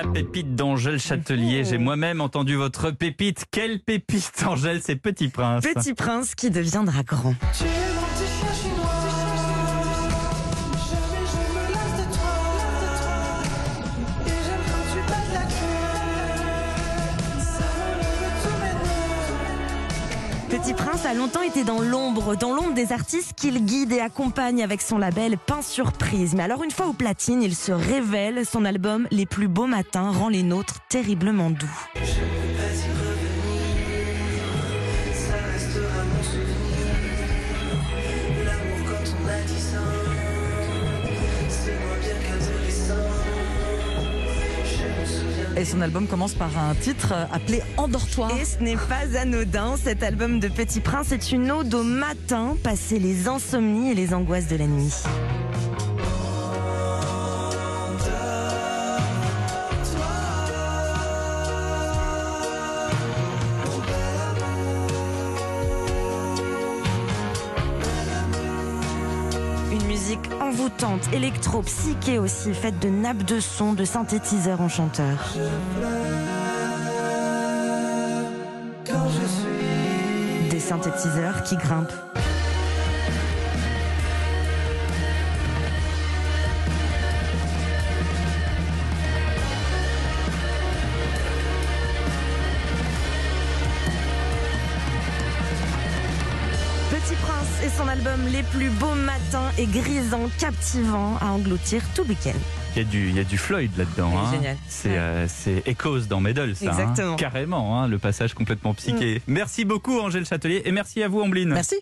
La pépite d'Angèle Châtelier. J'ai moi-même entendu votre pépite. Quelle pépite, Angèle C'est Petit Prince. Petit prince qui deviendra grand. Tu Petit prince a longtemps été dans l'ombre, dans l'ombre des artistes qu'il guide et accompagne avec son label Pain Surprise. Mais alors une fois au platine, il se révèle. Son album Les plus beaux matins rend les nôtres terriblement doux. Et son album commence par un titre euh, appelé Endors-toi. Et ce n'est pas anodin, cet album de Petit Prince est une ode au matin, passer les insomnies et les angoisses de la nuit. Musique envoûtante, électro-psyché aussi, faite de nappes de son, de synthétiseurs enchanteurs. Des synthétiseurs qui grimpent. Petit Prince et son album Les plus beaux matins est grisant, captivant à engloutir tout week-end. Il y a du, il y a du Floyd là-dedans. Hein. génial. C'est Ouais. euh, c'est Echoes dans Medal, ça. hein. Exactement. Carrément, hein, le passage complètement psyché. Merci beaucoup, Angèle Châtelier, et merci à vous, Ambline. Merci.